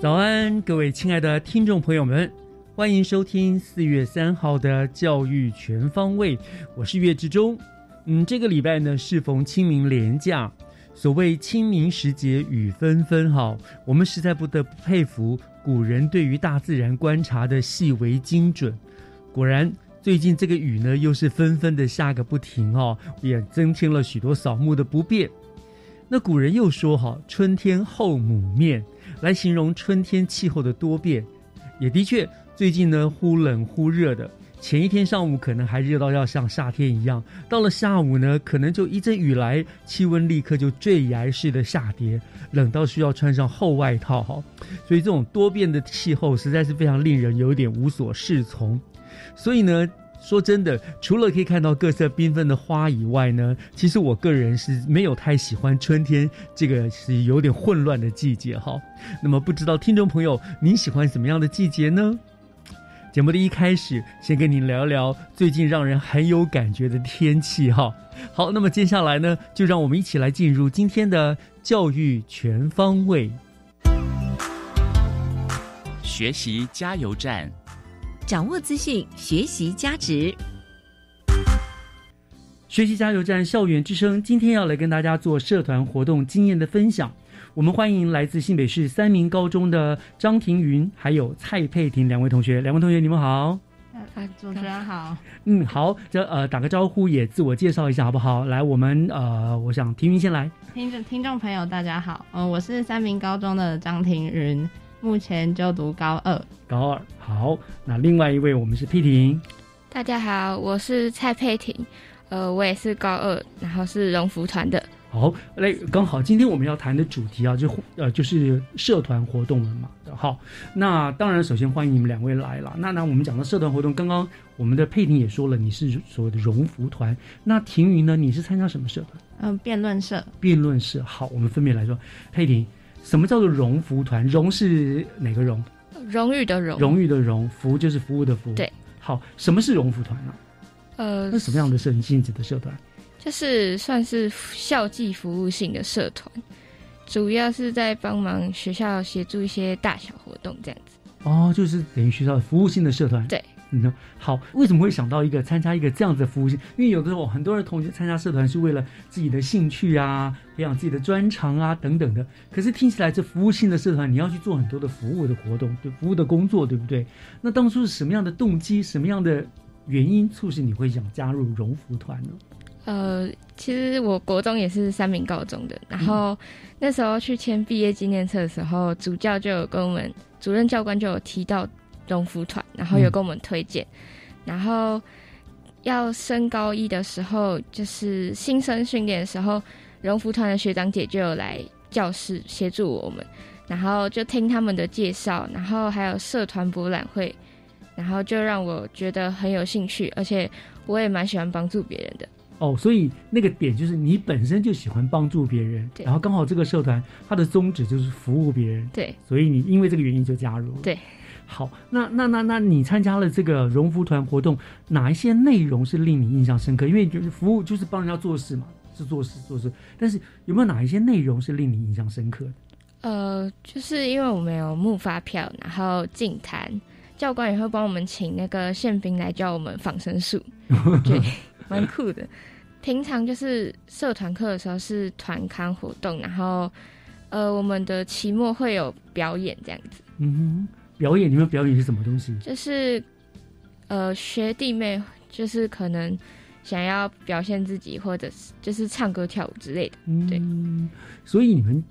早安，各位亲爱的听众朋友们，欢迎收听四月三号的教育全方位，我是岳志忠。嗯，这个礼拜呢适逢清明连假，所谓清明时节雨纷纷，哈，我们实在不得不佩服古人对于大自然观察的细微精准。果然，最近这个雨呢又是纷纷的下个不停哦，也增添了许多扫墓的不便。那古人又说哈，春天后母面。来形容春天气候的多变，也的确，最近呢忽冷忽热的。前一天上午可能还热到要像夏天一样，到了下午呢，可能就一阵雨来，气温立刻就坠崖式的下跌，冷到需要穿上厚外套哈。所以这种多变的气候实在是非常令人有点无所适从。所以呢。说真的，除了可以看到各色缤纷的花以外呢，其实我个人是没有太喜欢春天这个是有点混乱的季节哈。那么不知道听众朋友您喜欢什么样的季节呢？节目的一开始，先跟您聊聊最近让人很有感觉的天气哈。好，那么接下来呢，就让我们一起来进入今天的教育全方位学习加油站。掌握资讯，学习价值。学习加油站，校园之声，今天要来跟大家做社团活动经验的分享。我们欢迎来自新北市三明高中的张庭云，还有蔡佩婷两位同学。两位同学，你们好。啊，主持人好。嗯，好，这呃打个招呼，也自我介绍一下，好不好？来，我们呃，我想庭云先来。听众听众朋友，大家好。嗯，我是三明高中的张庭云。目前就读高二，高二好。那另外一位，我们是佩婷。大家好，我是蔡佩婷，呃，我也是高二，然后是荣福团的。好，那，刚好今天我们要谈的主题啊，就呃就是社团活动了嘛。好，那当然首先欢迎你们两位来了。那那我们讲到社团活动，刚刚我们的佩婷也说了，你是所谓的荣福团。那婷云呢？你是参加什么社团？嗯，辩论社。辩论社。好，我们分别来说，佩婷。什么叫做荣福团？荣是哪个荣？荣誉的荣。荣誉的荣，福就是服务的福。对。好，什么是荣福团呢？呃，那什么样的社性质的社团？就是算是校际服务性的社团，主要是在帮忙学校协助一些大小活动这样子。哦，就是等于学校服务性的社团。对。嗯，好，为什么会想到一个参加一个这样子的服务性？因为有的时候很多人同学参加社团是为了自己的兴趣啊，培养自己的专长啊等等的。可是听起来这服务性的社团，你要去做很多的服务的活动，对服务的工作，对不对？那当初是什么样的动机，什么样的原因促使你会想加入荣福团呢？呃，其实我国中也是三名高中的，然后那时候去签毕业纪念册的时候，主教就有跟我们主任教官就有提到。荣福团，然后有跟我们推荐，然后要升高一的时候，就是新生训练的时候，荣福团的学长姐就有来教室协助我们，然后就听他们的介绍，然后还有社团博览会，然后就让我觉得很有兴趣，而且我也蛮喜欢帮助别人的。哦，所以那个点就是你本身就喜欢帮助别人，然后刚好这个社团它的宗旨就是服务别人，对，所以你因为这个原因就加入了，对。好，那那那那你参加了这个荣福团活动，哪一些内容是令你印象深刻？因为就是服务就是帮人家做事嘛，是做事做事，但是有没有哪一些内容是令你印象深刻的？呃，就是因为我们有木发票，然后进坛，教官也会帮我们请那个宪兵来教我们仿生术，对，蛮酷的。平常就是社团课的时候是团刊活动，然后呃，我们的期末会有表演这样子。嗯哼，表演你们表演是什么东西？就是呃，学弟妹就是可能想要表现自己，或者是就是唱歌跳舞之类的。对，所以你们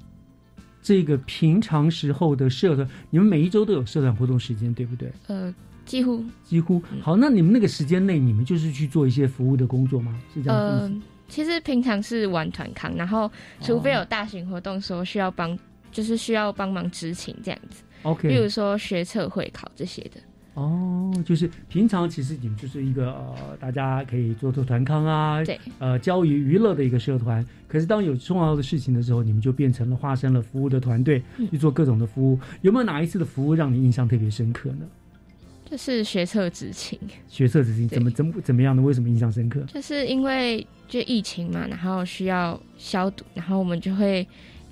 这个平常时候的社团，你们每一周都有社团活动时间，对不对？呃，几乎几乎。好，那你们那个时间内，你们就是去做一些服务的工作吗？是这样子。呃，其实平常是玩团康，然后除非有大型活动说需要帮，就是需要帮忙执勤这样子。OK，比如说学测会考这些的。哦，就是平常其实你们就是一个呃，大家可以做做团康啊，对，呃，教育娱乐的一个社团。可是当有重要的事情的时候，你们就变成了化身了服务的团队，去做各种的服务。有没有哪一次的服务让你印象特别深刻呢？就是学测执勤。学测执勤怎么怎么怎么样的？为什么印象深刻？就是因为就疫情嘛，然后需要消毒，然后我们就会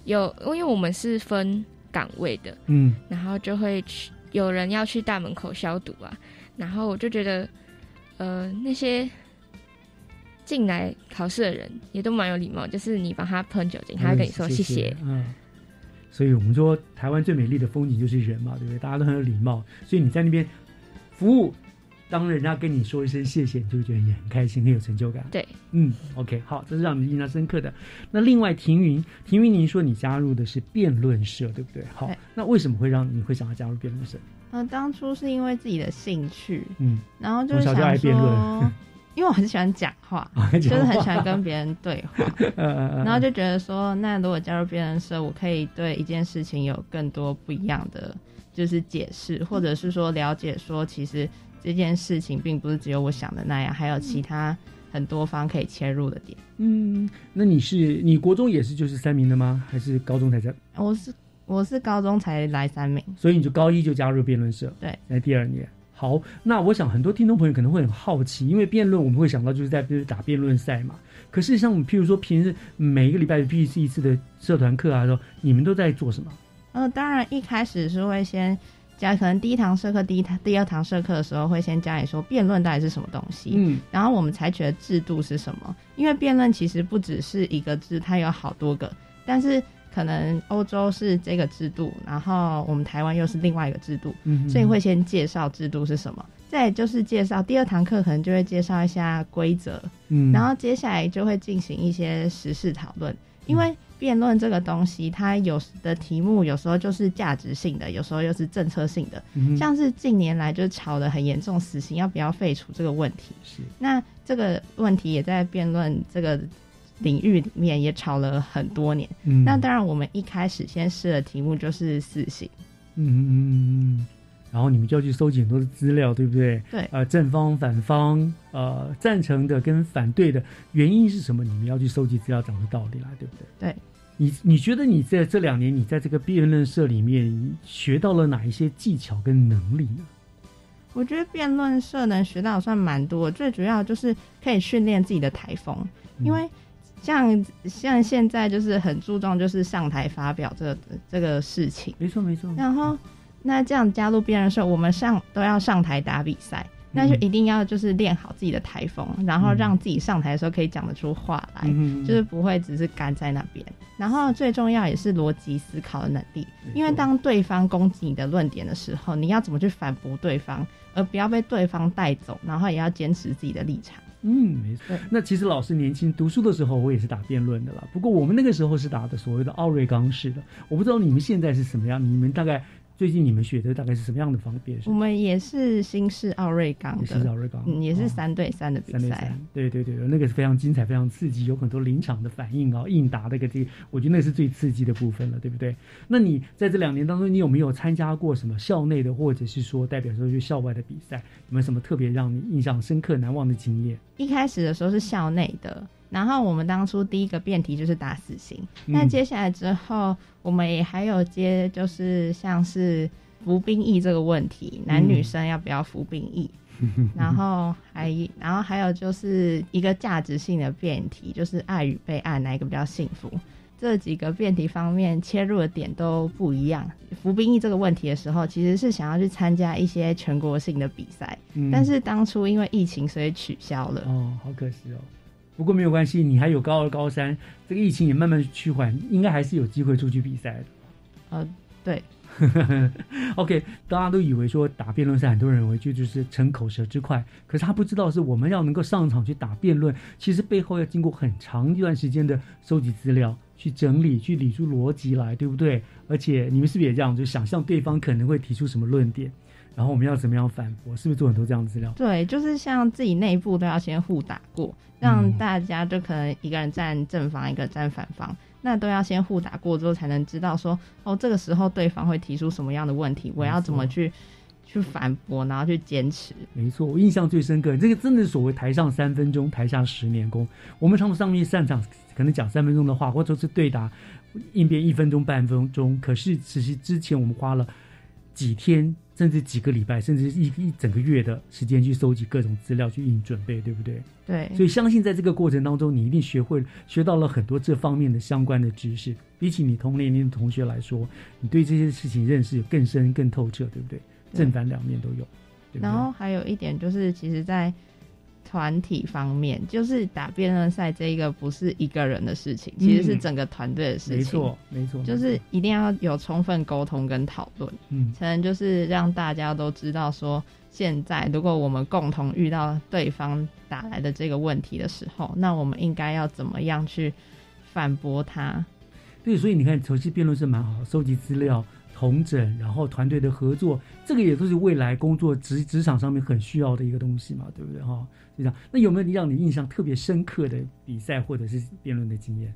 有，因为我们是分岗位的，嗯，然后就会去。有人要去大门口消毒啊，然后我就觉得，呃，那些进来考试的人也都蛮有礼貌，就是你帮他喷酒精，他会跟你说谢谢。嗯，所以我们说台湾最美丽的风景就是人嘛，对不对？大家都很有礼貌，所以你在那边服务，当人家跟你说一声谢谢，你就觉得也很开心，很有成就感。对，嗯，OK，好，这是让你印象深刻的。那另外，庭云，庭云，您说你加入的是辩论社，对不对？好，那为什么会让你会想要加入辩论社？呃，当初是因为自己的兴趣，嗯，然后就是想说，因为我很喜欢 讲话，就是很喜欢跟别人对话，然后就觉得说，那如果加入辩论社，我可以对一件事情有更多不一样的就是解释，或者是说了解说，其实这件事情并不是只有我想的那样，还有其他很多方可以切入的点。嗯，那你是你国中也是就是三名的吗？还是高中才在？我是。我是高中才来三名，所以你就高一就加入辩论社，对，在第二年。好，那我想很多听众朋友可能会很好奇，因为辩论我们会想到就是在就是打辩论赛嘛。可是像譬如说平时每一个礼拜必须一次的社团课啊，说你们都在做什么？呃，当然一开始是会先教，可能第一堂社课、第一堂、第二堂社课的时候会先教你说辩论到底是什么东西，嗯，然后我们采取的制度是什么？因为辩论其实不只是一个字，它有好多个，但是。可能欧洲是这个制度，然后我们台湾又是另外一个制度，所以会先介绍制度是什么，再就是介绍第二堂课可能就会介绍一下规则，嗯，然后接下来就会进行一些实事讨论，因为辩论这个东西，它有的题目有时候就是价值性的，有时候又是政策性的，像是近年来就吵得很严重，死刑要不要废除这个问题，是。那这个问题也在辩论这个。领域里面也吵了很多年，嗯，那当然我们一开始先试的题目就是死刑，嗯嗯嗯嗯，然后你们就要去搜集很多的资料，对不对？对，呃，正方、反方，呃，赞成的跟反对的原因是什么？你们要去搜集资料，讲出道理来，对不对？对，你你觉得你在这两年，你在这个辩论社里面学到了哪一些技巧跟能力呢？我觉得辩论社能学到算蛮多，最主要就是可以训练自己的台风，因为。像像现在就是很注重就是上台发表这个这个事情，没错没错。然后那这样加入辩论社，我们上都要上台打比赛，那就一定要就是练好自己的台风，然后让自己上台的时候可以讲得出话来，就是不会只是干在那边。然后最重要也是逻辑思考的能力，因为当对方攻击你的论点的时候，你要怎么去反驳对方，而不要被对方带走，然后也要坚持自己的立场。嗯，没错。那其实老师年轻读书的时候，我也是打辩论的啦。不过我们那个时候是打的所谓的奥瑞冈式的，我不知道你们现在是什么样。你们大概。最近你们学的大概是什么样的方便？我们也是新式奥瑞冈的，是奥瑞冈，嗯，也是三对三的比赛。对对对，那个是非常精彩、非常刺激，有很多临场的反应啊，应答的个这，我觉得那是最刺激的部分了，对不对？那你在这两年当中，你有没有参加过什么校内的，或者是说代表说去校外的比赛？有没有什么特别让你印象深刻、难忘的经验？一开始的时候是校内的。然后我们当初第一个辩题就是打死刑，那接下来之后，我们也还有接就是像是服兵役这个问题，男女生要不要服兵役？然后还然后还有就是一个价值性的辩题，就是爱与被爱哪一个比较幸福？这几个辩题方面切入的点都不一样。服兵役这个问题的时候，其实是想要去参加一些全国性的比赛，但是当初因为疫情，所以取消了。哦，好可惜哦。不过没有关系，你还有高二、高三，这个疫情也慢慢趋缓，应该还是有机会出去比赛的。呃，对。OK，大家都以为说打辩论赛，很多人认为就就是逞口舌之快，可是他不知道是我们要能够上场去打辩论，其实背后要经过很长一段时间的收集资料、去整理、去理出逻辑来，对不对？而且你们是不是也这样，就想象对方可能会提出什么论点？然后我们要怎么样反驳？是不是做很多这样的资料？对，就是像自己内部都要先互打过，让大家就可能一个人站正方，一个站反方，那都要先互打过之后，才能知道说哦，这个时候对方会提出什么样的问题，我要怎么去去反驳，然后去坚持。没错，我印象最深刻，这个真的所谓台上三分钟，台下十年功。我们常常上面擅长可能讲三分钟的话，或者是对答应变一分钟、半分钟，可是其实之前我们花了几天。甚至几个礼拜，甚至一一整个月的时间去收集各种资料去应准备，对不对？对。所以相信在这个过程当中，你一定学会学到了很多这方面的相关的知识。比起你同年龄的同学来说，你对这些事情认识更深、更透彻，对不对？正反两面都有。然后还有一点就是，其实，在团体方面，就是打辩论赛这一个不是一个人的事情，其实是整个团队的事情。没错，没错，就是一定要有充分沟通跟讨论，嗯，才能就是让大家都知道说，现在如果我们共同遇到对方打来的这个问题的时候，那我们应该要怎么样去反驳他？对，所以你看，熟悉辩论是蛮好，收集资料。同整，然后团队的合作，这个也都是未来工作职职场上面很需要的一个东西嘛，对不对哈？就这样。那有没有让你印象特别深刻的比赛或者是辩论的经验？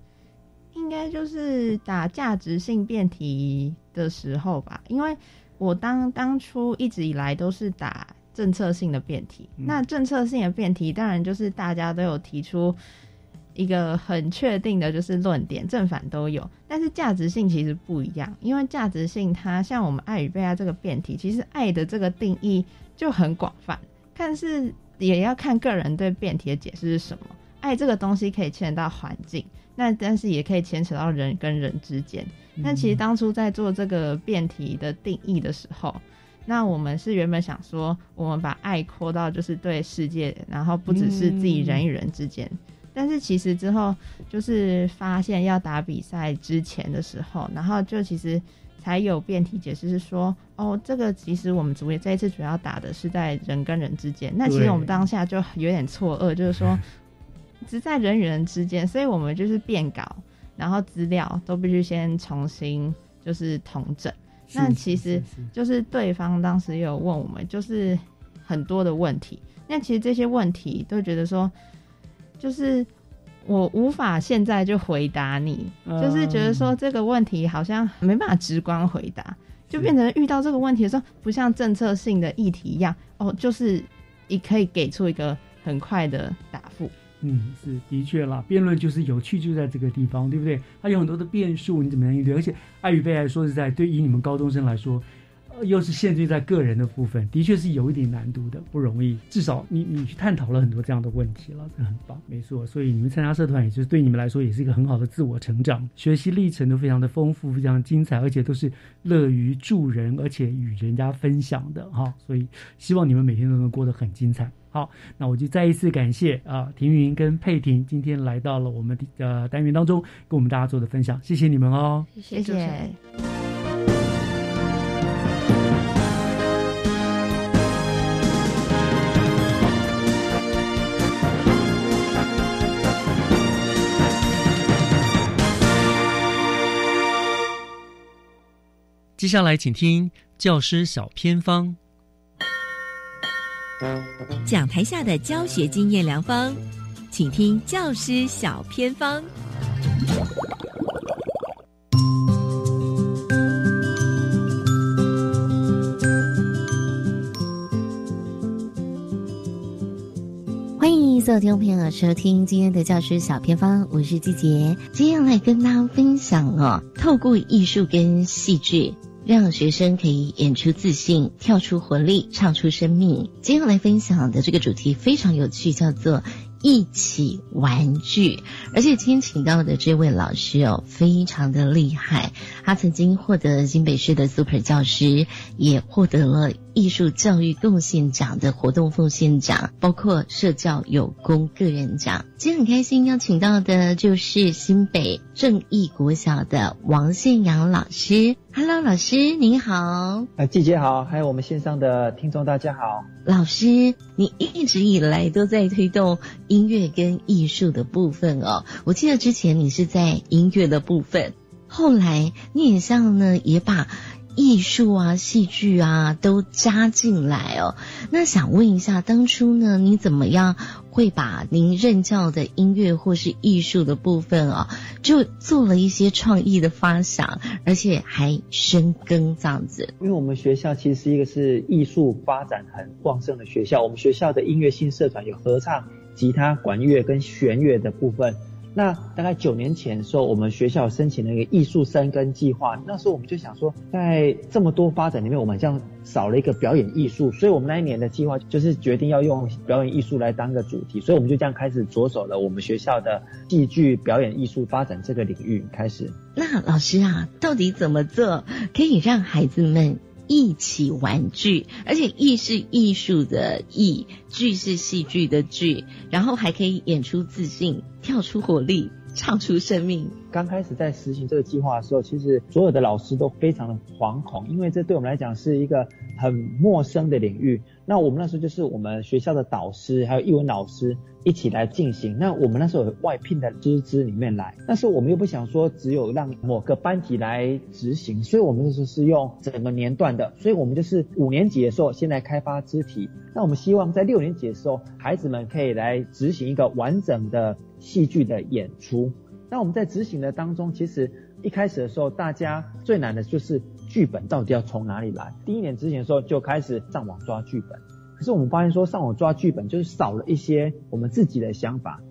应该就是打价值性辩题的时候吧，因为我当当初一直以来都是打政策性的辩题，那政策性的辩题当然就是大家都有提出。一个很确定的就是论点，正反都有，但是价值性其实不一样，因为价值性它像我们爱与被爱这个辩题，其实爱的这个定义就很广泛，但是也要看个人对辩题的解释是什么。爱这个东西可以牵扯到环境，那但是也可以牵扯到人跟人之间。那其实当初在做这个辩题的定义的时候，那我们是原本想说，我们把爱扩到就是对世界，然后不只是自己人与人之间。但是其实之后就是发现要打比赛之前的时候，然后就其实才有辩题解释是说，哦，这个其实我们主这一次主要打的是在人跟人之间。那其实我们当下就有点错愕，就是说 只在人与人之间，所以我们就是变稿，然后资料都必须先重新就是统整。那其实就是对方当时有问我们，就是很多的问题。那其实这些问题都觉得说。就是我无法现在就回答你，就是觉得说这个问题好像没办法直观回答，就变成遇到这个问题的时候，不像政策性的议题一样，哦，就是你可以给出一个很快的答复。嗯，是的确啦，辩论就是有趣就在这个地方，对不对？它有很多的变数，你怎么样应对？而且爱与被爱，说实在，对于你们高中生来说。又是限制在个人的部分，的确是有一点难度的，不容易。至少你你去探讨了很多这样的问题了，这很棒，没错。所以你们参加社团，也就是对你们来说也是一个很好的自我成长，学习历程都非常的丰富，非常精彩，而且都是乐于助人，而且与人家分享的哈。所以希望你们每天都能过得很精彩。好，那我就再一次感谢啊，庭云跟佩婷今天来到了我们的单元当中，跟我们大家做的分享，谢谢你们哦，谢谢。下来，请听教师小偏方，讲台下的教学经验良方，请听教师小偏方。欢迎所有听众朋友收听今天的教师小偏方，我是季杰，今天来跟大家分享哦，透过艺术跟戏剧。让学生可以演出自信、跳出活力、唱出生命。今天来分享的这个主题非常有趣，叫做。一起玩具，而且今天请到的这位老师哦，非常的厉害。他曾经获得新北市的 Super 教师，也获得了艺术教育贡献奖的活动奉献奖，包括社教有功个人奖。今天很开心邀请到的就是新北正义国小的王宪阳老师。Hello，老师您好。啊，季姐好，还有我们线上的听众大家好。老师，你一直以来都在推动音乐跟艺术的部分哦。我记得之前你是在音乐的部分，后来你也像呢，也把艺术啊、戏剧啊都加进来哦。那想问一下，当初呢，你怎么样？会把您任教的音乐或是艺术的部分哦，就做了一些创意的发想，而且还深耕这样子。因为我们学校其实是一个是艺术发展很旺盛的学校，我们学校的音乐性社团有合唱、吉他、管乐跟弦乐的部分。那大概九年前的时候，我们学校申请了一个艺术生根计划。那时候我们就想说，在这么多发展里面，我们这样少了一个表演艺术，所以我们那一年的计划就是决定要用表演艺术来当个主题。所以我们就这样开始着手了我们学校的戏剧表演艺术发展这个领域开始。那老师啊，到底怎么做可以让孩子们？一起玩具，而且艺是艺术的艺，剧是戏剧的剧，然后还可以演出自信，跳出活力，唱出生命。刚开始在实行这个计划的时候，其实所有的老师都非常的惶恐，因为这对我们来讲是一个很陌生的领域。那我们那时候就是我们学校的导师，还有艺文老师一起来进行。那我们那时候有外聘的师资里面来，但是我们又不想说只有让某个班级来执行，所以我们那时候是用整个年段的。所以我们就是五年级的时候先来开发肢体，那我们希望在六年级的时候，孩子们可以来执行一个完整的戏剧的演出。那我们在执行的当中，其实一开始的时候，大家最难的就是剧本到底要从哪里来。第一年执行的时候就开始上网抓剧本，可是我们发现说上网抓剧本就是少了一些我们自己的想法。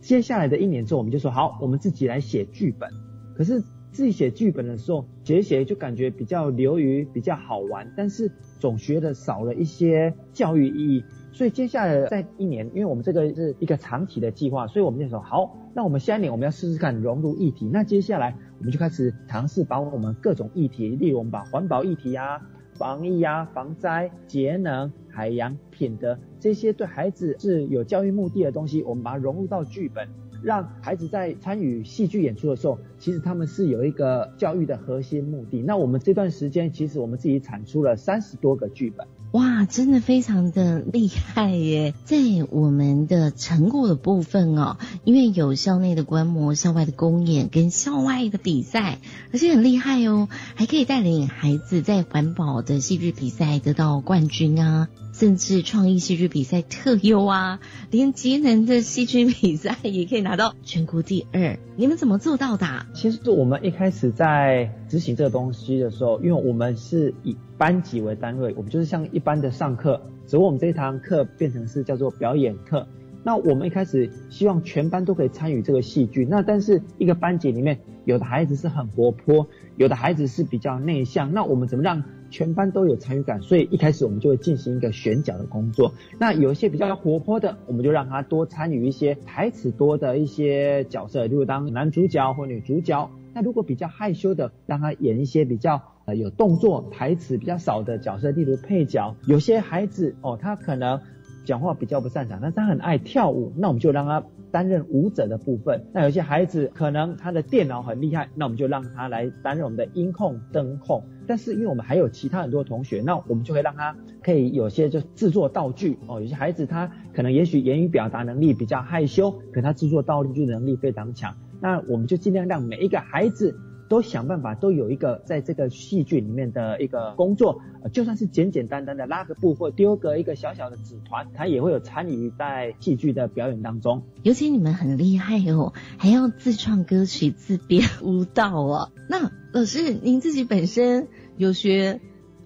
接下来的一年之后，我们就说好，我们自己来写剧本。可是自己写剧本的时候，写写就感觉比较流于比较好玩，但是总觉得少了一些教育意义。所以接下来在一年，因为我们这个是一个长期的计划，所以我们就说好，那我们下一年我们要试试看融入议题。那接下来我们就开始尝试把我们各种议题，例如我们把环保议题啊、防疫啊、防灾、节能、海洋、品德这些对孩子是有教育目的的东西，我们把它融入到剧本，让孩子在参与戏剧演出的时候，其实他们是有一个教育的核心目的。那我们这段时间，其实我们自己产出了三十多个剧本。哇，真的非常的厉害耶！在我们的成果的部分哦，因为有校内的观摩、校外的公演跟校外的比赛，而且很厉害哦，还可以带领孩子在环保的戏剧比赛得到冠军啊，甚至创意戏剧比赛特优啊，连节能的戏剧比赛也可以拿到全国第二。你们怎么做到的？其实我们一开始在执行这个东西的时候，因为我们是以班级为单位，我们就是像一般的上课，只不过我们这一堂课变成是叫做表演课。那我们一开始希望全班都可以参与这个戏剧，那但是一个班级里面有的孩子是很活泼，有的孩子是比较内向，那我们怎么让全班都有参与感？所以一开始我们就会进行一个选角的工作。那有一些比较活泼的，我们就让他多参与一些台词多的一些角色，例如当男主角或女主角。那如果比较害羞的，让他演一些比较。呃，有动作、台词比较少的角色，例如配角。有些孩子哦，他可能讲话比较不擅长，但是他很爱跳舞，那我们就让他担任舞者的部分。那有些孩子可能他的电脑很厉害，那我们就让他来担任我们的音控、灯控。但是因为我们还有其他很多同学，那我们就会让他可以有些就制作道具哦。有些孩子他可能也许言语表达能力比较害羞，可他制作道具能力非常强。那我们就尽量让每一个孩子。都想办法，都有一个在这个戏剧里面的一个工作，就算是简简单单的拉个布或丢个一个小小的纸团，他也会有参与在戏剧的表演当中。尤其你们很厉害哦，还要自创歌曲、自编舞蹈哦。那老师，您自己本身有学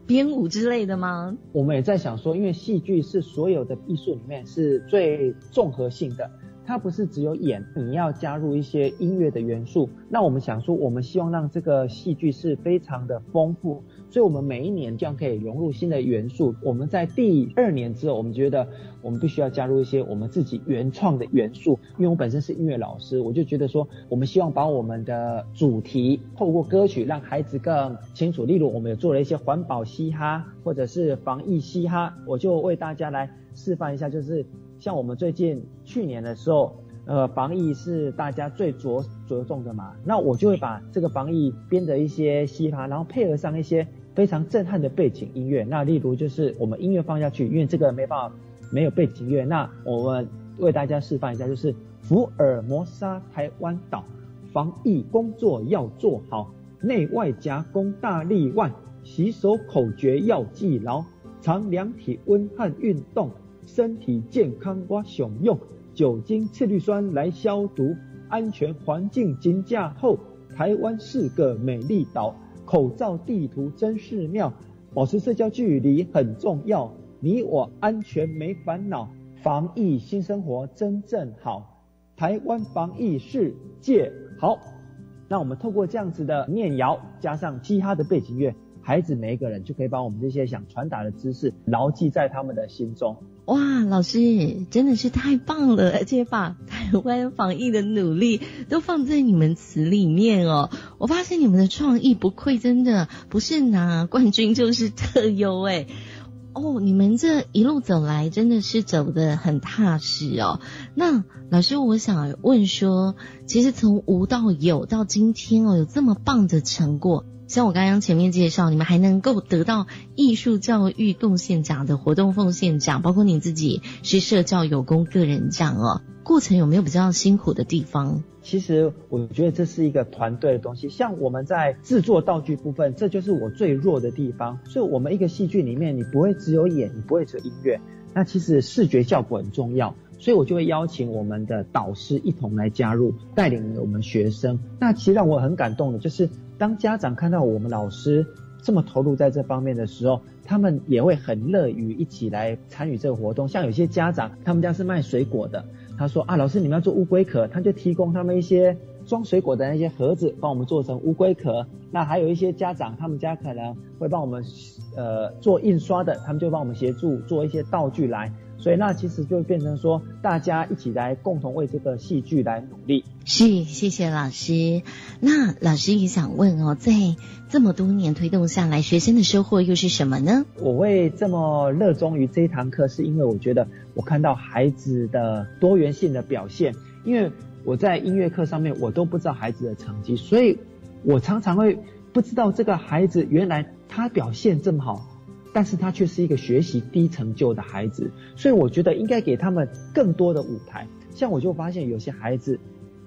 编舞之类的吗？我们也在想说，因为戏剧是所有的艺术里面是最综合性的。它不是只有演，你要加入一些音乐的元素。那我们想说，我们希望让这个戏剧是非常的丰富，所以我们每一年这样可以融入新的元素。我们在第二年之后，我们觉得我们必须要加入一些我们自己原创的元素。因为我本身是音乐老师，我就觉得说，我们希望把我们的主题透过歌曲让孩子更清楚。例如，我们有做了一些环保嘻哈，或者是防疫嘻哈，我就为大家来示范一下，就是像我们最近去年的时候。呃，防疫是大家最着着重的嘛，那我就会把这个防疫编的一些嘻哈，然后配合上一些非常震撼的背景音乐。那例如就是我们音乐放下去，因为这个没办法没有背景音乐，那我们为大家示范一下，就是福尔摩沙台湾岛，防疫工作要做好，内外夹攻大力腕，洗手口诀要记牢，常量体温和运动，身体健康我想用。酒精、次氯酸来消毒，安全环境金价后，台湾是个美丽岛。口罩地图真是妙，保持社交距离很重要。你我安全没烦恼，防疫新生活真正好。台湾防疫世界好。那我们透过这样子的念谣，加上嘻哈的背景乐，孩子每一个人就可以把我们这些想传达的知识牢记在他们的心中。哇，老师真的是太棒了，而且把台湾防疫的努力都放在你们词里面哦。我发现你们的创意不愧真的不是拿冠军就是特优哎。哦，你们这一路走来真的是走得很踏实哦。那老师，我想问说，其实从无到有到今天哦，有这么棒的成果。像我刚刚前面介绍，你们还能够得到艺术教育贡献奖的活动奉献奖，包括你自己是社教有功个人奖哦。过程有没有比较辛苦的地方？其实我觉得这是一个团队的东西。像我们在制作道具部分，这就是我最弱的地方。所以，我们一个戏剧里面，你不会只有演，你不会只有音乐，那其实视觉效果很重要。所以我就会邀请我们的导师一同来加入，带领我们学生。那其实让我很感动的就是。当家长看到我们老师这么投入在这方面的时候，他们也会很乐于一起来参与这个活动。像有些家长，他们家是卖水果的，他说啊，老师你们要做乌龟壳，他就提供他们一些装水果的那些盒子，帮我们做成乌龟壳。那还有一些家长，他们家可能会帮我们呃做印刷的，他们就帮我们协助做一些道具来。所以那其实就变成说，大家一起来共同为这个戏剧来努力。是，谢谢老师。那老师也想问哦，在这么多年推动下来，学生的收获又是什么呢？我会这么热衷于这一堂课，是因为我觉得我看到孩子的多元性的表现。因为我在音乐课上面，我都不知道孩子的成绩，所以我常常会不知道这个孩子原来他表现这么好。但是他却是一个学习低成就的孩子，所以我觉得应该给他们更多的舞台。像我就发现有些孩子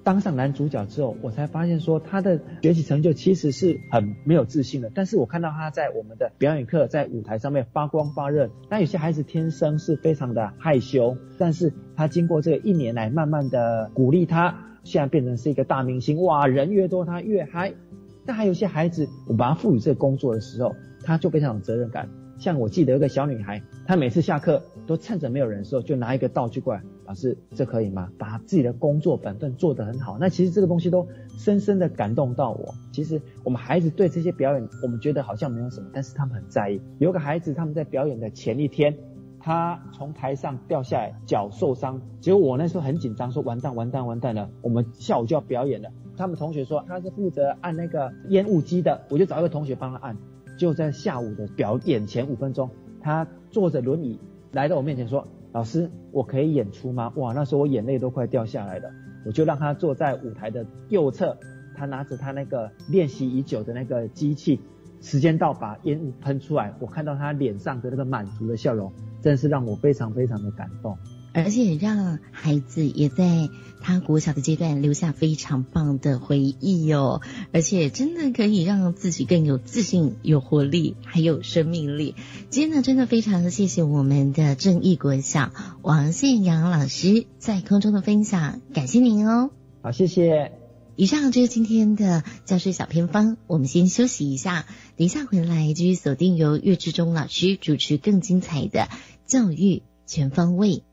当上男主角之后，我才发现说他的学习成就其实是很没有自信的。但是我看到他在我们的表演课在舞台上面发光发热。那有些孩子天生是非常的害羞，但是他经过这一年来慢慢的鼓励他，现在变成是一个大明星。哇，人越多他越嗨。但还有些孩子，我把他赋予这个工作的时候，他就非常有责任感。像我记得有个小女孩，她每次下课都趁着没有人的时候，就拿一个道具过来，老师，这可以吗？把自己的工作本分做得很好。那其实这个东西都深深的感动到我。其实我们孩子对这些表演，我们觉得好像没有什么，但是他们很在意。有个孩子他们在表演的前一天，他从台上掉下来，脚受伤。结果我那时候很紧张，说完蛋完蛋完蛋了，我们下午就要表演了。他们同学说他是负责按那个烟雾机的，我就找一个同学帮他按。就在下午的表演前五分钟，他坐着轮椅来到我面前说：“老师，我可以演出吗？”哇，那时候我眼泪都快掉下来了。我就让他坐在舞台的右侧，他拿着他那个练习已久的那个机器，时间到把烟雾喷出来，我看到他脸上的那个满足的笑容，真是让我非常非常的感动。而且让孩子也在他国小的阶段留下非常棒的回忆哦，而且真的可以让自己更有自信、有活力，还有生命力。今天呢，真的非常的谢谢我们的正义国小王宪阳老师在空中的分享，感谢您哦。好，谢谢。以上就是今天的教师小偏方，我们先休息一下，等一下回来继续锁定由岳志忠老师主持更精彩的教育全方位。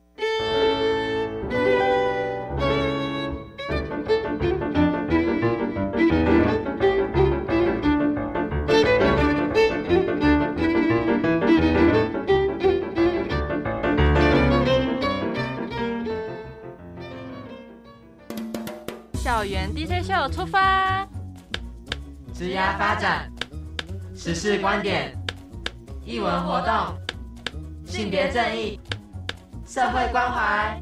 DJ 秀出发，职涯发展，时事观点，艺文活动，性别正义，社会关怀。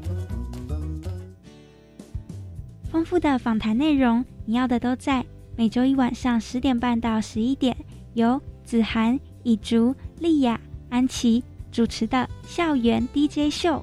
丰富的访谈内容，你要的都在。每周一晚上十点半到十一点，由子涵、以竹、丽雅、安琪主持的校园 DJ 秀。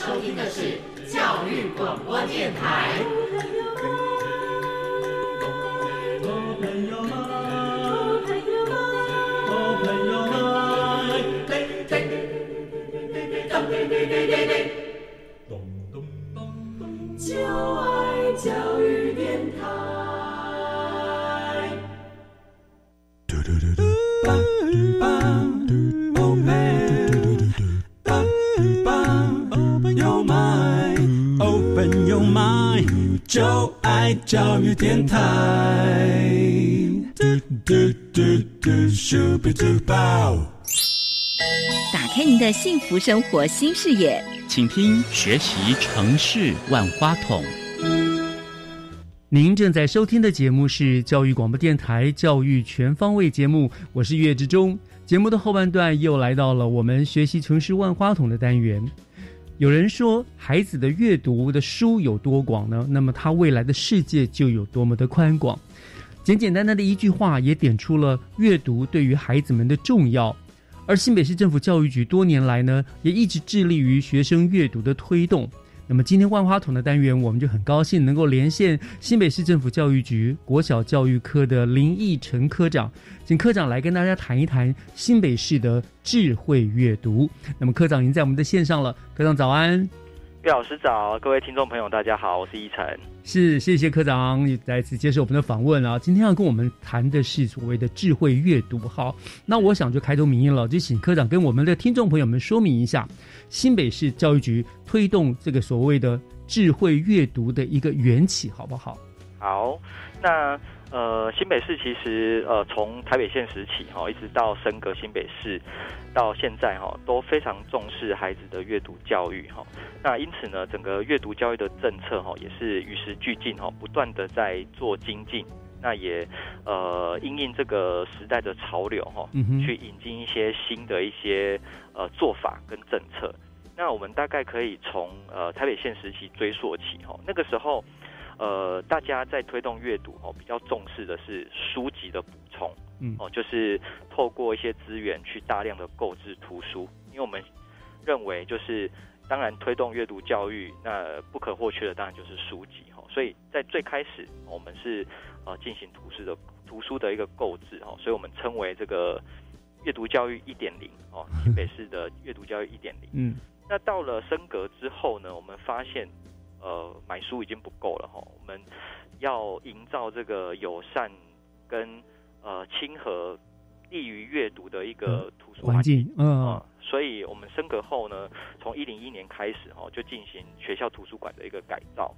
收听的是教育广播电台。就爱教育就爱教育电台嘟嘟嘟嘟嘟嘟嘟。打开您的幸福生活新视野，请听学习城市万花筒。您正在收听的节目是教育广播电台《教育全方位》节目，我是岳志忠。节目的后半段又来到了我们学习城市万花筒的单元。有人说，孩子的阅读的书有多广呢？那么他未来的世界就有多么的宽广。简简单单的一句话，也点出了阅读对于孩子们的重要。而新北市政府教育局多年来呢，也一直致力于学生阅读的推动。那么今天万花筒的单元，我们就很高兴能够连线新北市政府教育局国小教育科的林义成科长，请科长来跟大家谈一谈新北市的智慧阅读。那么科长已经在我们的线上了，科长早安。岳老师早，各位听众朋友，大家好，我是依晨。是，谢谢科长再次接受我们的访问啊。今天要跟我们谈的是所谓的智慧阅读。好，那我想就开头明义了，就请科长跟我们的听众朋友们说明一下，新北市教育局推动这个所谓的智慧阅读的一个缘起，好不好？好，那。呃，新北市其实呃，从台北县时起哈，一直到升格新北市，到现在哈，都非常重视孩子的阅读教育哈。那因此呢，整个阅读教育的政策哈，也是与时俱进哈，不断的在做精进。那也呃，因应这个时代的潮流哈，去引进一些新的一些呃做法跟政策。那我们大概可以从呃台北县时期追溯起哈，那个时候。呃，大家在推动阅读哦，比较重视的是书籍的补充，嗯，哦，就是透过一些资源去大量的购置图书，因为我们认为就是当然推动阅读教育，那不可或缺的当然就是书籍哈，所以在最开始我们是呃进行图书的图书的一个购置哈，所以我们称为这个阅读教育一点零哦，新北市的阅读教育一点零，嗯，那到了升格之后呢，我们发现。呃，买书已经不够了哈，我们要营造这个友善跟呃亲和、利于阅读的一个图书环境。嗯，所以我们升格后呢，从一零一年开始哈，就进行学校图书馆的一个改造。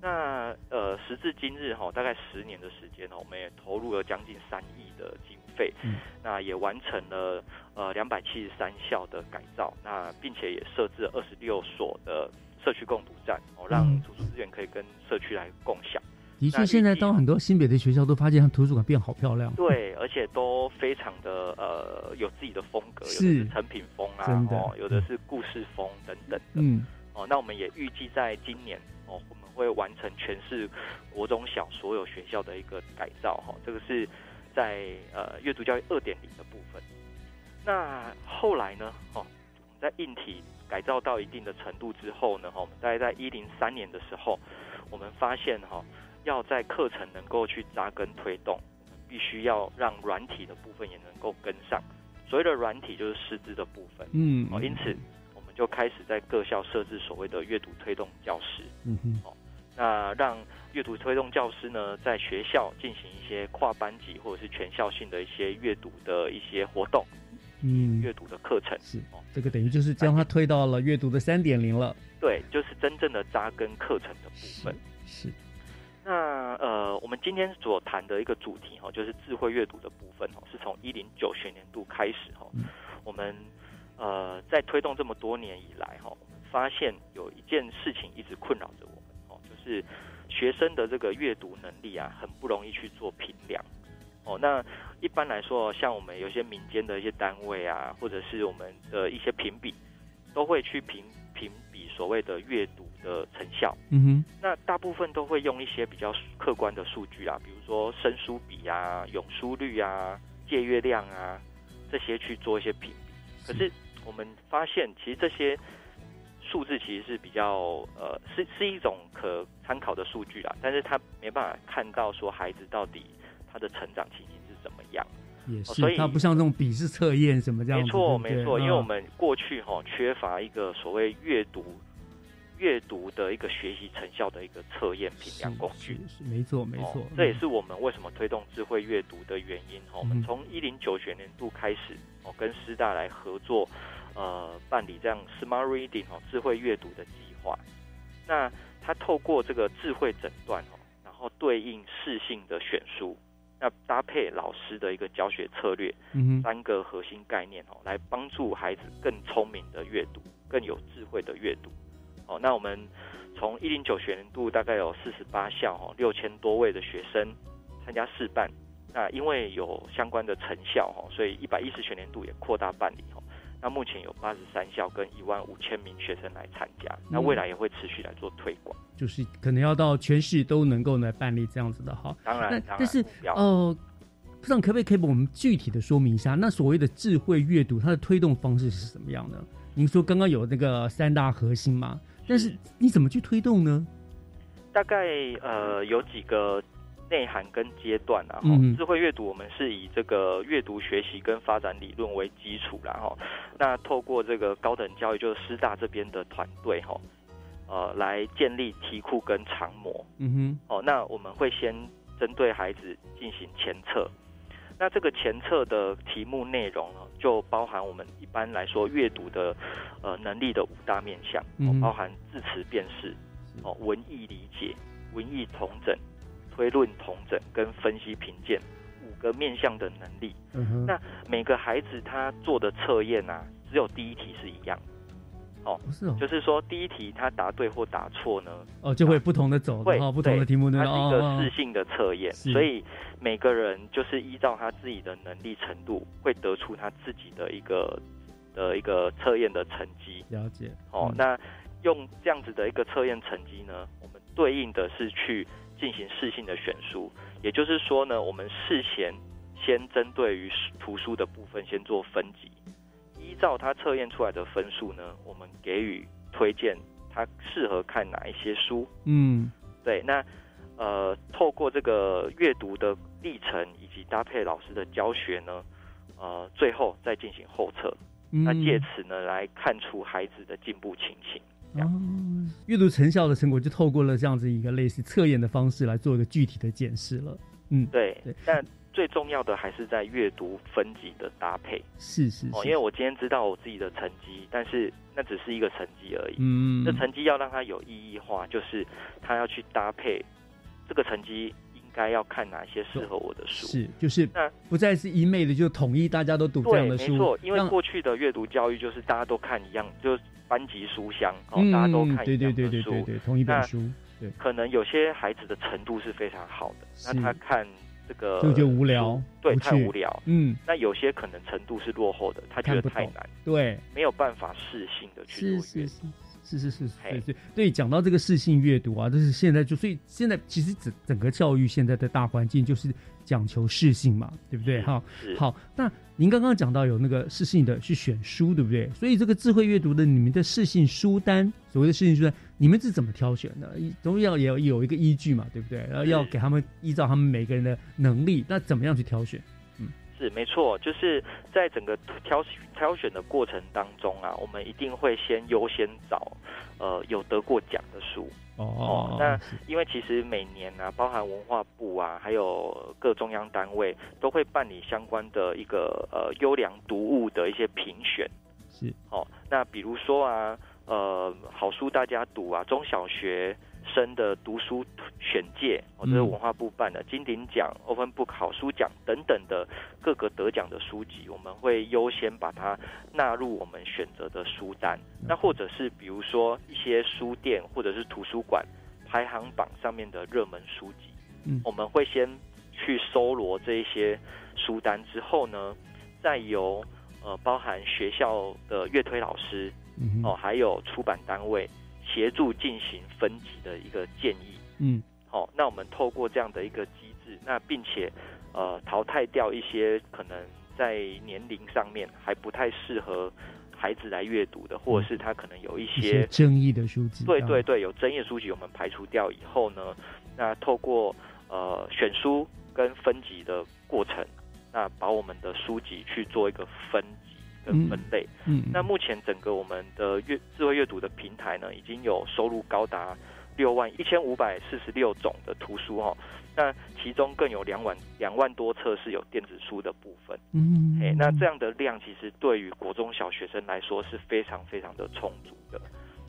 那呃，时至今日哈，大概十年的时间呢，我们也投入了将近三亿的经费，那也完成了呃两百七十三校的改造，那并且也设置了二十六所的。社区共读站哦，让图书资源可以跟社区来共享。的确，现在到很多新北的学校都发现，图书馆变好漂亮。对，而且都非常的呃有自己的风格，有的是成品风啊，哦，有的是故事风等等的。嗯，哦，那我们也预计在今年哦，我们会完成全市国中小所有学校的一个改造哈。这个是在呃阅读教育二点零的部分。那后来呢？哦，在硬体改造到一定的程度之后呢，哈，我们大概在一零三年的时候，我们发现哈。要在课程能够去扎根推动，必须要让软体的部分也能够跟上。所谓的软体就是师资的部分，嗯，哦，因此我们就开始在各校设置所谓的阅读推动教师，嗯哼，哦，那让阅读推动教师呢，在学校进行一些跨班级或者是全校性的一些阅读的一些活动，嗯，阅读的课程。是哦，这个等于就是将它推到了阅读的三点零了，对，就是真正的扎根课程的部分。是。那呃，我们今天所谈的一个主题哈，就是智慧阅读的部分哦，是从一零九学年度开始哈，我们呃在推动这么多年以来哈，我们发现有一件事情一直困扰着我们哦，就是学生的这个阅读能力啊，很不容易去做评量哦。那一般来说，像我们有些民间的一些单位啊，或者是我们的一些评比，都会去评评比所谓的阅读。的成效，嗯哼，那大部分都会用一些比较客观的数据啊，比如说生书比啊、永书率啊、借阅量啊这些去做一些评比。可是我们发现，其实这些数字其实是比较呃，是是一种可参考的数据啦，但是他没办法看到说孩子到底他的成长情形是怎么样。也是，所以它不像这种笔试测验什么这样。没错，没错，因为我们过去哈缺乏一个所谓阅读。阅读的一个学习成效的一个测验评量工具，是没错没错，这也是我们为什么推动智慧阅读的原因哈。我们从一零九学年度开始哦，跟师大来合作，呃，办理这样 Smart Reading 哦智慧阅读的计划。那它透过这个智慧诊断哦，然后对应适性的选书，那搭配老师的一个教学策略，三个核心概念哦，来帮助孩子更聪明的阅读，更有智慧的阅读。哦，那我们从一零九学年度大概有四十八校哦，六千多位的学生参加试办。那因为有相关的成效哦，所以一百一十学年度也扩大办理哈。那目前有八十三校跟一万五千名学生来参加，那未来也会持续来做推广。就是可能要到全市都能够来办理这样子的哈。当然，但是呃，不知道可不可以可以帮我们具体的说明一下，那所谓的智慧阅读它的推动方式是什么样的？您说刚刚有那个三大核心嘛？但是你怎么去推动呢？大概呃有几个内涵跟阶段啊。智慧阅读我们是以这个阅读学习跟发展理论为基础，然后那透过这个高等教育就是师大这边的团队哈，呃来建立题库跟长模。嗯哼。哦，那我们会先针对孩子进行前测。那这个前测的题目内容呢，就包含我们一般来说阅读的呃能力的五大面向，包含字词辨识、哦文意理解、文意同整、推论同整跟分析评鉴五个面向的能力。那每个孩子他做的测验啊，只有第一题是一样。哦，不是哦，就是说第一题他答对或答错呢，哦，就会不同的走，会不同的题目呢，它是一个适性的测验，所以每个人就是依照他自己的能力程度，会得出他自己的一个的一个测验的成绩。了解。哦，那用这样子的一个测验成绩呢，我们对应的是去进行适性的选书，也就是说呢，我们事先先针对于图书的部分先做分级。依照他测验出来的分数呢，我们给予推荐他适合看哪一些书。嗯，对。那呃，透过这个阅读的历程以及搭配老师的教学呢，呃，最后再进行后测。那借此呢，来看出孩子的进步情形。哦，阅读成效的成果就透过了这样子一个类似测验的方式来做一个具体的检视了。嗯，对。但最重要的还是在阅读分级的搭配，是是哦，因为我今天知道我自己的成绩，但是那只是一个成绩而已。嗯，这成绩要让它有意义化，就是他要去搭配这个成绩，应该要看哪些适合我的书。是，就是那不再是一昧的就统一大家都读这样的书。没错，因为过去的阅读教育就是大家都看一样，就是班级书香哦大家都看一下这本书。对同一本书对。可能有些孩子的程度是非常好的那他看这个就觉得无聊对太无聊。嗯。那有些可能程度是落后的他觉得太难对。没有办法适性的去做阅。读是是是对讲到这个适性阅读啊就是现在就所以现在其实整整个教育现在的大环境就是讲求适性嘛对不对？哈好那您刚刚讲到有那个适性的去选书，对不对？所以这个智慧阅读的你们的适性书单，所谓的适性书单，你们是怎么挑选的？总要也有有一个依据嘛，对不对？然后要给他们依照他们每个人的能力，那怎么样去挑选？嗯，是没错，就是在整个挑挑选的过程当中啊，我们一定会先优先找呃有得过奖的书。哦，那因为其实每年啊，包含文化部啊，还有各中央单位都会办理相关的一个呃优良读物的一些评选。是哦，那比如说啊，呃，好书大家读啊，中小学生的读书选介，哦，这是文化部办的金鼎奖、Open Book 好书奖等等的各个得奖的书籍，我们会优先把它纳入我们选择的书单。那或者是比如说一些书店或者是图书馆排行榜上面的热门书籍，嗯。我们会先去搜罗这一些书单之后呢，再由呃包含学校的乐推老师嗯哦，还有出版单位协助进行分级的一个建议。嗯好、那我们透过这样的一个机制，那并且呃淘汰掉一些可能在年龄上面还不太适合孩子来阅读的，或者是他可能有一一些些争议的书籍，啊对对对，有争议的书籍我们排除掉以后呢，那透过呃选书跟分级的过程，那把我们的书籍去做一个分分类。嗯嗯那目前整个我们的阅智慧阅读的平台呢，已经有收入高达六万一千五百四十六种的图书哈、那其中更有两万两万多册是有电子书的部分。嗯哎，那这样的量其实对于国中小学生来说是非常非常的充足的。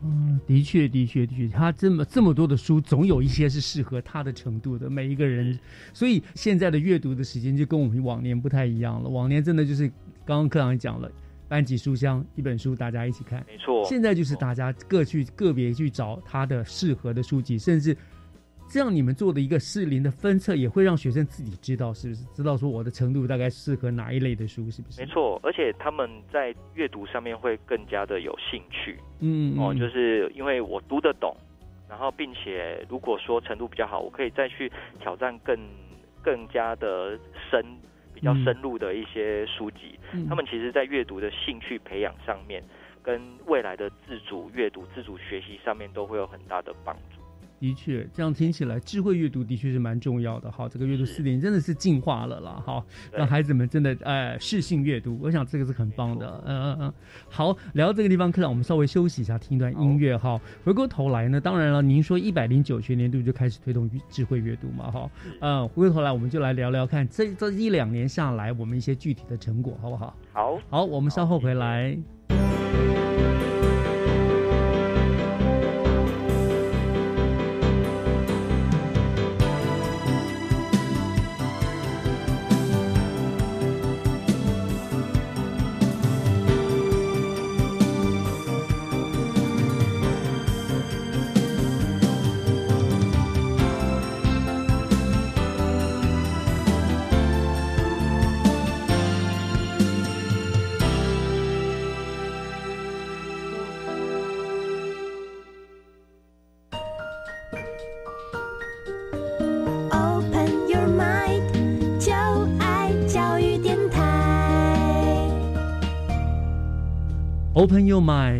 嗯，的确，的确，的确，他这么这么多的书，总有一些是适合他的程度的。每一个人，所以现在的阅读的时间就跟我们往年不太一样了。往年真的就是刚刚课长也讲了，班级书香，一本书大家一起看。没错现在就是大家各去个别去找他的适合的书籍，甚至这样你们做的一个适龄的分册，也会让学生自己知道是不是知道说我的程度大概适合哪一类的书，是不是？没错，而且他们在阅读上面会更加的有兴趣。嗯，哦，嗯就是因为我读得懂，然后并且如果说程度比较好，我可以再去挑战更更加的深、比较深入的一些书籍。嗯他们其实在阅读的兴趣培养上面，跟未来的自主阅读、自主学习上面都会有很大的帮助。的确，这样听起来，智慧阅读的确是蛮重要的。哈，这个阅读四点真的是进化了啦。哈，让孩子们真的呃适性阅读，我想这个是很棒的。嗯嗯嗯。好，聊到这个地方，科长，我们稍微休息一下，听一段音乐哈。回过头来呢，当然了，您说一百零九学年度就开始推动智慧阅读嘛，哈。嗯，回过头来，我们就来聊聊看这这一两年下来，我们一些具体的成果，好不好？好，好，我们稍后回来。Open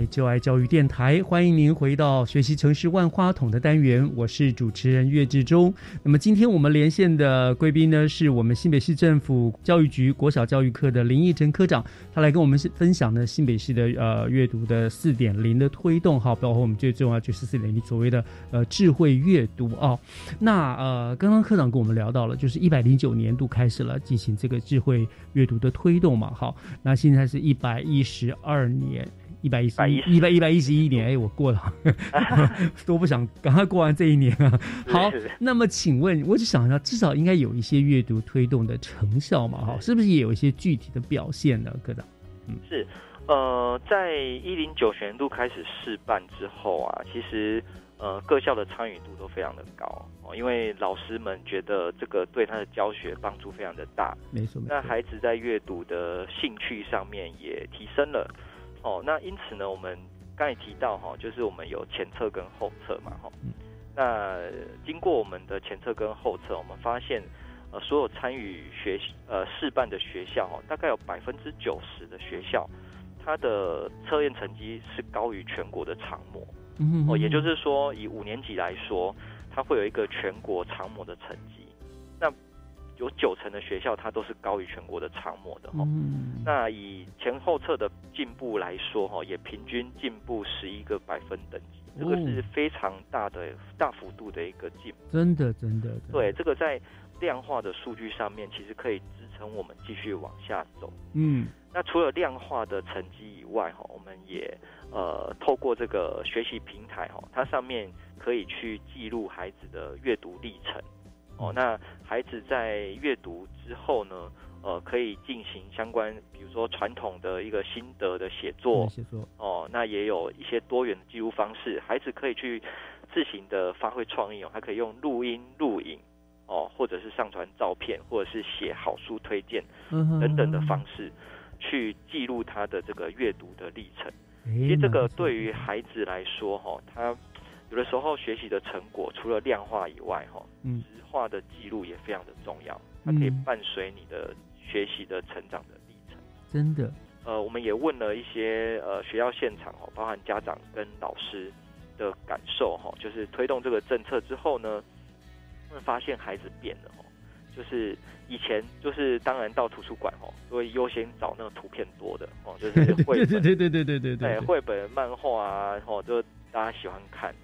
就爱教育电台，欢迎您回到学习城市万花筒的单元，我是主持人岳志忠。那么今天我们连线的贵宾呢，是我们新北市政府教育局国小教育科的林义成科长，他来跟我们分享呢新北市的呃阅读的四点零的推动哈，包括我们最重要就是四点零所谓的呃智慧阅读哦。那呃，刚刚科长跟我们聊到了，就是一百零九年度开始了进行这个智慧阅读的推动嘛，好，那现在是一百一十二年。一百一十一、一百一百一十一年，哎，我过了，都不想赶快过完这一年啊。好，那么请问，我就想一下，至少应该有一些阅读推动的成效嘛，哈，是不是也有一些具体的表现呢，科长？嗯，是，呃，在一零九学年度开始试办之后啊，其实呃各校的参与度都非常的高哦，因为老师们觉得这个对他的教学帮助非常的大。没错，那孩子在阅读的兴趣上面也提升了哦。那因此呢，我们刚才提到哈，就是我们有前测跟后测嘛哈。那经过我们的前测跟后测，我们发现呃所有参与学呃试办的学校哈，大概有百分之九十的学校，它的测验成绩是高于全国的常模。哦，也就是说，以五年级来说，它会有一个全国常模的成绩。那有九成的学校，它都是高于全国的常模的哈。那以前后测的进步来说，哈，也平均进步十一个百分等级，这个是非常大的大幅度的一个进步。真的，真的。对，这个在量化的数据上面，其实可以支撑我们继续往下走。嗯。那除了量化的成绩以外，哈，我们也呃透过这个学习平台，哈，它上面可以去记录孩子的阅读历程。哦，那孩子在阅读之后呢，呃，可以进行相关，比如说传统的一个心得的写作。写作。哦，那也有一些多元的记录方式，孩子可以去自行的发挥创意哦，还可以用录音、录影，哦，或者是上传照片，或者是写好书推荐等等的方式。去记录他的这个阅读的历程，其实这个对于孩子来说，哈，他有的时候学习的成果除了量化以外，哈，嗯，实化的记录也非常的重要，它可以伴随你的学习的成长的历程。真的，呃，我们也问了一些呃学校现场哦，包含家长跟老师的感受，哈，就是推动这个政策之后呢，他们发现孩子变了，哦。就是以前就是当然到图书馆哦，都会优先找那个图片多的哦，就是绘本，对对对对对对对，绘本、漫画啊，哦，就大家喜欢看。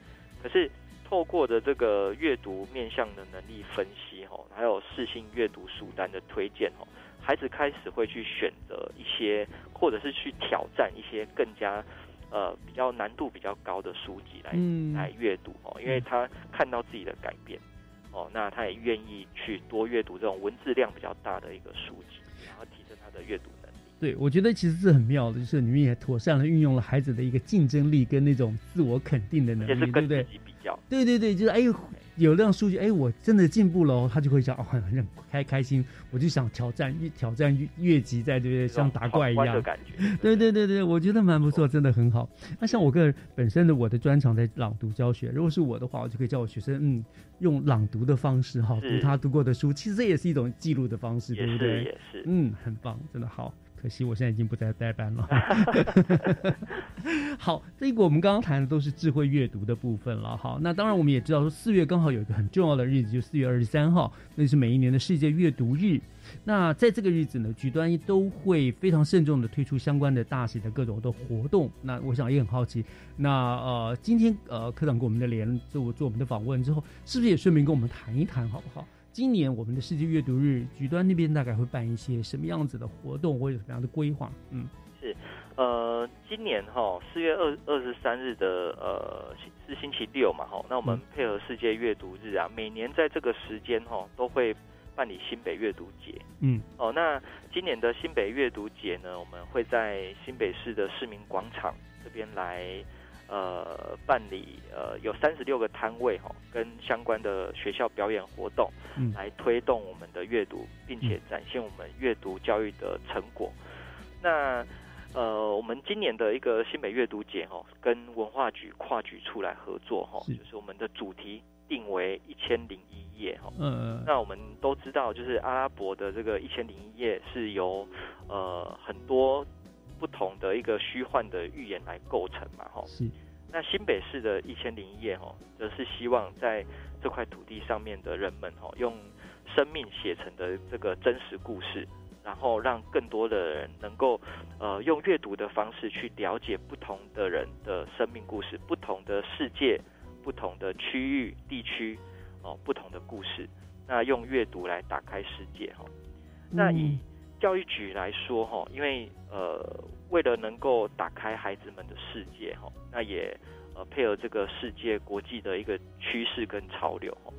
可是透过的这个阅读面向的能力分析哦，还有视性阅读书单的推荐哦，孩子开始会去选择一些，或者是去挑战一些更加呃比较难度比较高的书籍来来阅读哦，因为他看到自己的改变。哦，那他也愿意去多阅读这种文字量比较大的一个书籍，然后提升他的阅读。对，我觉得其实是很妙的，就是你们也妥善的运用了孩子的一个竞争力跟那种自我肯定的能力，对不对？比较。对对对，就是哎呦。有这样数据，哎，我真的进步了，他就会想哦，很很开开心，我就想挑战越挑战越越级，在对不对？像打怪一样，感觉。对对对对，我觉得蛮不错，真的很好。那像我个人本身的我的专长在朗读教学，如果是我的话，我就可以叫我学生嗯，用朗读的方式哈，读他读过的书，其实这也是一种记录的方式，对不对？也是，嗯，很棒，真的好。可惜我现在已经不再代班了。好，这一个我们刚刚谈的都是智慧阅读的部分了。好，那当然我们也知道说四月刚好有一个很重要的日子，就四月二十三号，那是每一年的世界阅读日。那在这个日子呢，局端都会非常慎重的推出相关的大型的各种的活动。那我想也很好奇，那呃，今天呃科长跟我们的连做做我们的访问之后，是不是也顺便跟我们谈一谈，好不好？今年我们的世界阅读日，局端那边大概会办一些什么样子的活动，或者什么样的规划？嗯，是，呃，今年哈四月二二十三日的呃是星期六嘛哈，那我们配合世界阅读日啊，每年在这个时间哈都会办理新北阅读节。嗯，哦，那今年的新北阅读节呢，我们会在新北市的市民广场这边来。呃，办理呃有三十六个摊位哈，跟相关的学校表演活动，嗯，来推动我们的阅读，并且展现我们阅读教育的成果。那呃，我们今年的一个新北阅读节哈，跟文化局跨局处来合作哈，就是我们的主题定为一千零一夜哈。嗯，那我们都知道，就是阿拉伯的这个一千零一夜是由呃很多。不同的一个虚幻的预言来构成嘛，哈。是。那新北市的一千零一夜，哈，则是希望在这块土地上面的人们，哈，用生命写成的这个真实故事，然后让更多的人能够，呃，用阅读的方式去了解不同的人的生命故事，不同的世界，不同的区域地区，哦，不同的故事。那用阅读来打开世界，哈。那以教育局来说，哈，因为呃，为了能够打开孩子们的世界，哈，那也呃配合这个世界国际的一个趋势跟潮流，哈，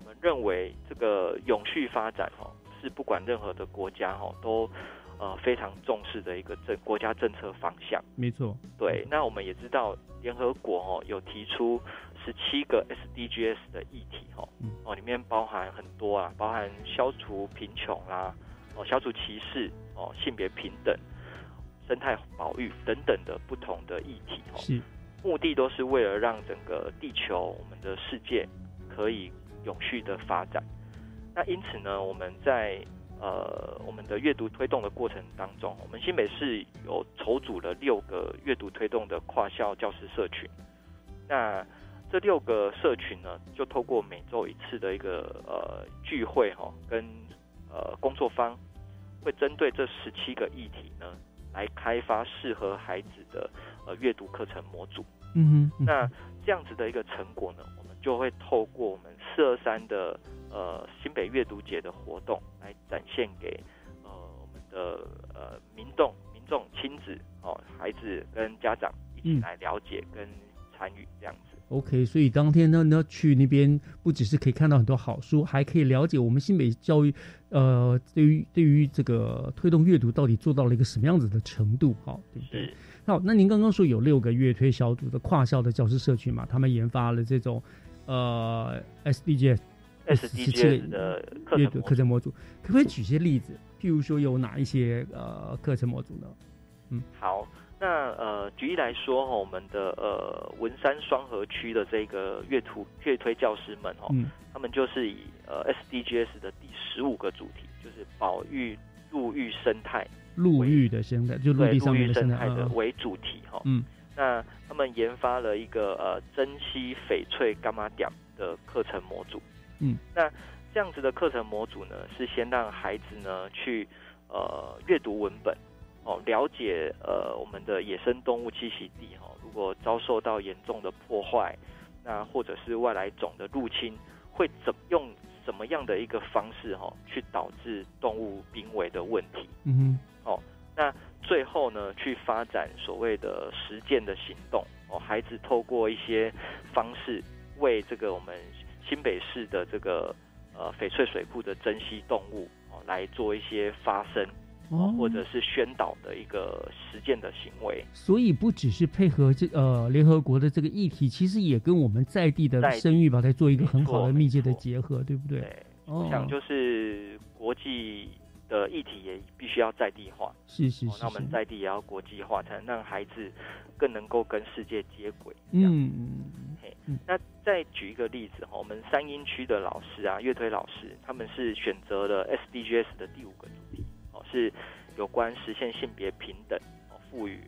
我们认为这个永续发展，哈，是不管任何的国家，哈，都呃非常重视的一个政国家政策方向。没错，对。那我们也知道联合国哦有提出十七个 SDGs 的议题哈，哦里面包含很多啊，包含消除贫穷啦，哦消除歧视哦性别平等、生态保育等等的不同的议题哦。是。目的都是为了让整个地球、我们的世界可以永续的发展。那因此呢，我们在呃我们的阅读推动的过程当中，我们新北市有筹组了六个阅读推动的跨校教师社群。那这六个社群呢，就透过每周一次的一个呃聚会哈，跟呃工作方，会针对这十七个议题呢，来开发适合孩子的呃阅读课程模组。嗯哼，那这样子的一个成果呢，我们就会透过我们四二三的呃新北阅读节的活动来展现给呃我们的呃民众、民众亲子哦孩子跟家长一起来了解跟参与这样子。OK，所以当天呢，呢去那边不只是可以看到很多好书，还可以了解我们新北教育，呃，对于对于这个推动阅读到底做到了一个什么样子的程度，哈，对不对？好，那您刚刚说有六个月推小组的跨校的教师社群嘛，他们研发了这种呃 SDG SDGs 的课阅读课程模组，可不可以举些例子？譬如说有哪一些呃课程模组呢？嗯，好。那呃，举例来说哈，我们的呃文山双河区的这个乐图乐推教师们哈，嗯、他们就是以呃 SDGs 的第十五个主题，就是保育陆域生态，陆域的生态，就陆地上面的生态的为主题哈。嗯，那他们研发了一个呃珍稀翡翠伽马点的课程模组。嗯，那这样子的课程模组呢，是先让孩子呢去呃阅读文本。哦，了解呃我们的野生动物栖息地哈、哦，如果遭受到严重的破坏，那或者是外来种的入侵，会怎用什么样的一个方式哈、哦，去导致动物濒危的问题？嗯哼，哦，那最后呢，去发展所谓的实践的行动哦，孩子透过一些方式为这个我们新北市的这个呃翡翠水库的珍稀动物哦来做一些发声。哦，或者是宣导的一个实践的行为，所以不只是配合这呃联合国的这个议题，其实也跟我们在地的生育吧，在做一个很好的密切的结合，对不对？对，我想就是国际的议题也必须要在地化，是是是，那我们在地也要国际化，才能让孩子更能够跟世界接轨。嗯嗯，那再举一个例子哈，我们三英区的老师啊，乐推老师，他们是选择了 SDGs 的第五个主题。是有关实现性别平等哦，赋予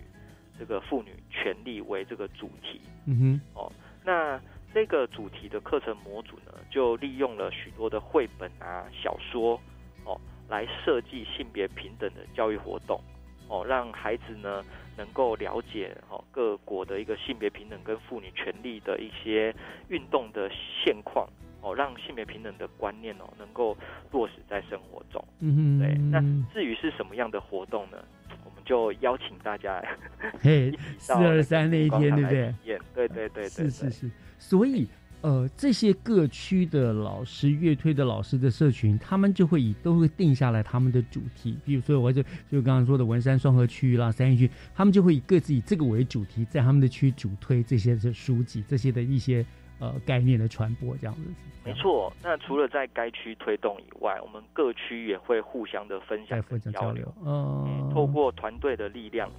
这个妇女权利为这个主题。嗯哼，哦，那这个主题的课程模组呢，就利用了许多的绘本啊、小说哦，来设计性别平等的教育活动哦，让孩子呢能够了解哦各国的一个性别平等跟妇女权利的一些运动的现况。哦，让性别平等的观念哦能够落实在生活中。嗯对。那至于是什么样的活动呢？我们就邀请大家，嘿，四二三那一天，对不对？对对对是是是。所以呃，这些各区的老师、乐推的老师的社群，他们就会以都会定下来他们的主题。比如说，我就就刚刚说的文山双河区啦、三义区，他们就会以各自以这个为主题，在他们的区主推这些的书籍、这些的一些。呃，概念的传播这样子，没错。那除了在该区推动以外，我们各区也会互相的分享、交流。嗯，透过团队的力量，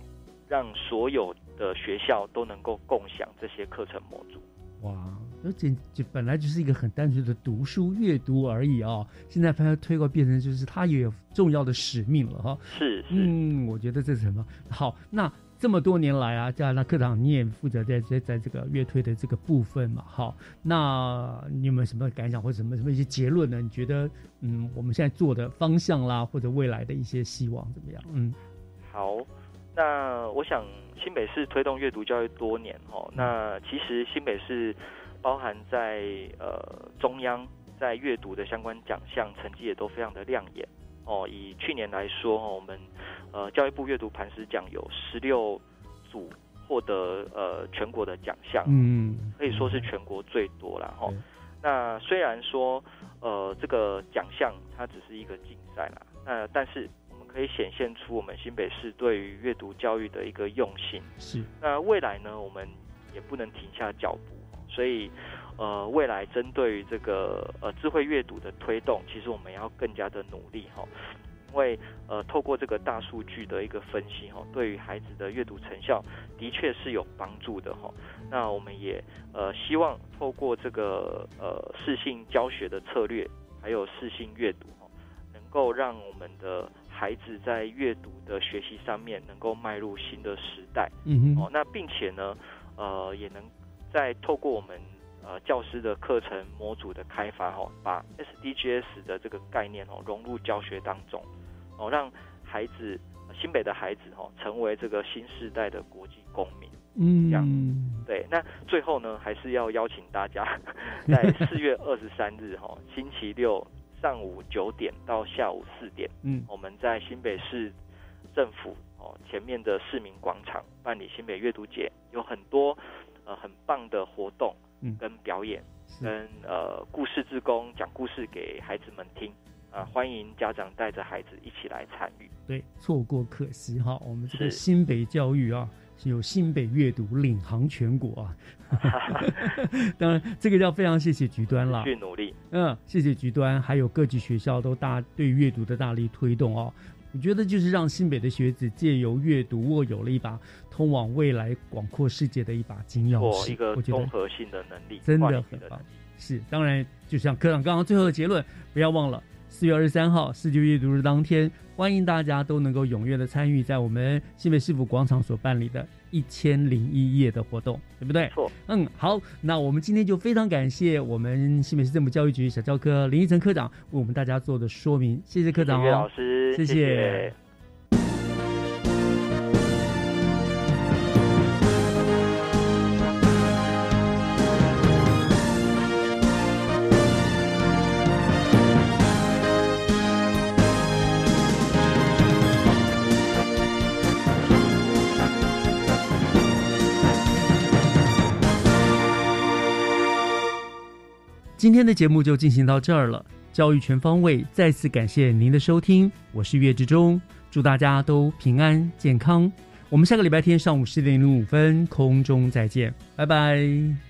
让所有的学校都能够共享这些课程模组。哇，而且就本来就是一个很单纯的读书阅读而已啊、哦，现在把它推过变成就是它也有重要的使命了哈、哦。是，嗯，我觉得这是什么好那。这么多年来啊，加拿大课堂你也负责在在在这个乐推的这个部分嘛，好，那你有没有什么感想或者什么什么一些结论呢？你觉得嗯，我们现在做的方向啦，或者未来的一些希望怎么样？嗯，好，那我想新北市推动阅读教育多年哦，那其实新北市包含在呃中央在阅读的相关奖项成绩也都非常的亮眼哦。以去年来说哦，我们呃教育部阅读磐石奖有十六组获得呃全国的奖项，嗯，可以说是全国最多了哈。那虽然说呃这个奖项它只是一个竞赛啦，那但是我们可以显现出我们新北市对于阅读教育的一个用心。是，那未来呢，我们也不能停下脚步，所以呃，未来针对于这个呃智慧阅读的推动，其实我们要更加的努力哈。因为呃，透过这个大数据的一个分析哈，对于孩子的阅读成效的确是有帮助的哈。那我们也呃希望透过这个呃视性教学的策略，还有视性阅读哈，能够让我们的孩子在阅读的学习上面能够迈入新的时代。嗯嗯。哦，那并且呢，呃，也能在透过我们呃教师的课程模组的开发哈，把 SDGs 的这个概念哦融入教学当中。哦，让孩子新北的孩子哦，成为这个新时代的国际公民。嗯，这样对。那最后呢，还是要邀请大家，在四月二十三日哈，星期六上午九点到下午四点，嗯，我们在新北市政府哦前面的市民广场办理新北阅读节，有很多呃很棒的活动，嗯，跟表演，跟呃故事之工讲故事给孩子们听。啊，欢迎家长带着孩子一起来参与。对，错过可惜哈。我们这个新北教育啊，是有新北阅读领航全国啊。当然，这个要非常谢谢局端了，继续努力。嗯，谢谢局端，还有各级学校都大对阅读的大力推动哦。我觉得就是让新北的学子借由阅读，握有了一把通往未来广阔世界的一把金钥匙，一个综合性的能力，真的很棒。是，当然，就像科长刚刚最后的结论，不要忘了。四月二十三号世界阅读日当天，欢迎大家都能够踊跃的参与在我们新北市府广场所办理的一千零一夜的活动，对不对？错。嗯，好，那我们今天就非常感谢我们新北市政府教育局小教科林依成科长为我们大家做的说明，谢谢科长哦，老师，谢谢。今天的节目就进行到这儿了。教育全方位，再次感谢您的收听，我是岳志忠，祝大家都平安健康。我们下个礼拜天上午十点零五分空中再见，拜拜。